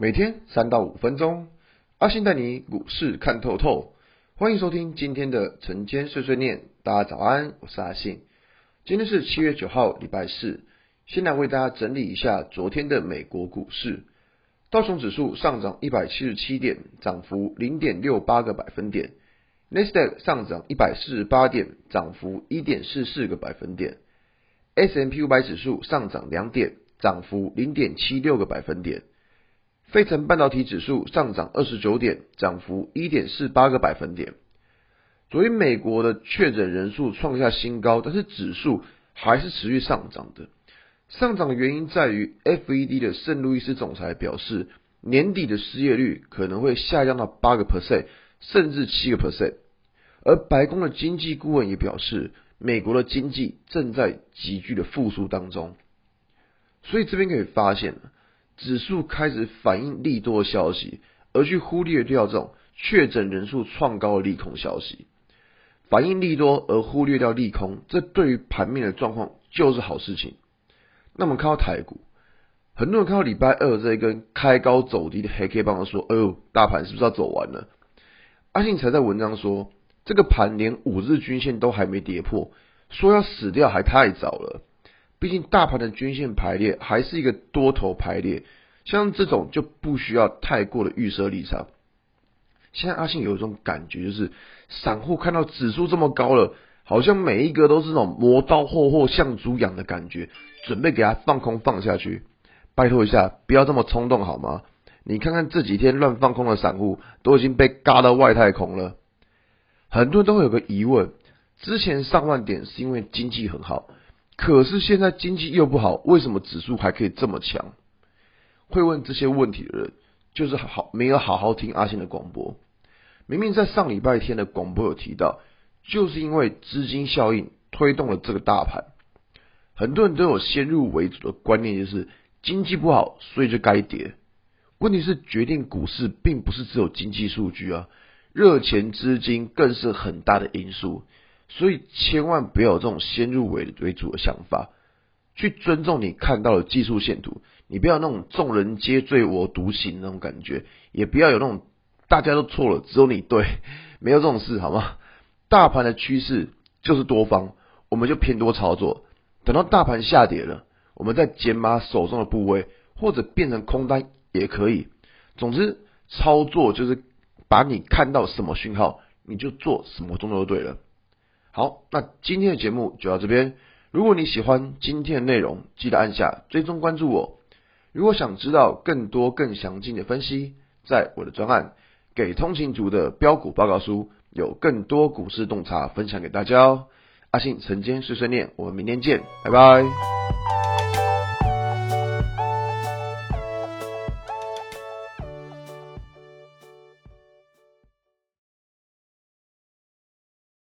每天三到五分钟，阿信带你股市看透透。欢迎收听今天的晨间碎碎念，大家早安，我是阿信。今天是七月九号，礼拜四。先来为大家整理一下昨天的美国股市。道琼指数上涨一百七十七点，涨幅零点六八个百分点。纳斯达克上涨一百四十八点，涨幅一点四四个百分点。S M P 五百指数上涨两点，涨幅零点七六个百分点。费城半导体指数上涨二十九点，涨幅一点四八个百分点。昨天美国的确诊人数创下新高，但是指数还是持续上涨的。上涨的原因在于，FED 的圣路易斯总裁表示，年底的失业率可能会下降到八个 percent，甚至七个 percent。而白宫的经济顾问也表示，美国的经济正在急剧的复苏当中。所以这边可以发现。指数开始反映利多消息，而去忽略掉这种确诊人数创高的利空消息。反映利多而忽略掉利空，这对于盘面的状况就是好事情。那我们看到台股，很多人看到礼拜二这一根开高走低的黑 K 棒，说：“哎呦，大盘是不是要走完了？”阿信才在文章说，这个盘连五日均线都还没跌破，说要死掉还太早了。毕竟大盘的均线排列还是一个多头排列，像这种就不需要太过的预设立场。现在阿信有一种感觉，就是散户看到指数这么高了，好像每一个都是那种磨刀霍霍向猪养的感觉，准备给他放空放下去。拜托一下，不要这么冲动好吗？你看看这几天乱放空的散户，都已经被嘎到外太空了。很多人都会有个疑问：之前上万点是因为经济很好。可是现在经济又不好，为什么指数还可以这么强？会问这些问题的人，就是好没有好好听阿信的广播。明明在上礼拜天的广播有提到，就是因为资金效应推动了这个大盘。很多人都有先入为主的观念，就是经济不好，所以就该跌。问题是决定股市并不是只有经济数据啊，热钱资金更是很大的因素。所以千万不要有这种先入为为主的想法，去尊重你看到的技术线图，你不要那种众人皆醉我独醒那种感觉，也不要有那种大家都错了，只有你对，没有这种事好吗？大盘的趋势就是多方，我们就偏多操作，等到大盘下跌了，我们再减码手中的部位，或者变成空单也可以。总之，操作就是把你看到什么讯号，你就做什么动作就对了。好，那今天的节目就到这边。如果你喜欢今天的内容，记得按下追踪关注我。如果想知道更多更详尽的分析，在我的专案《给通勤族的标股报告书》有更多股市洞察分享给大家哦。阿信晨间碎碎念，我们明天见，拜拜。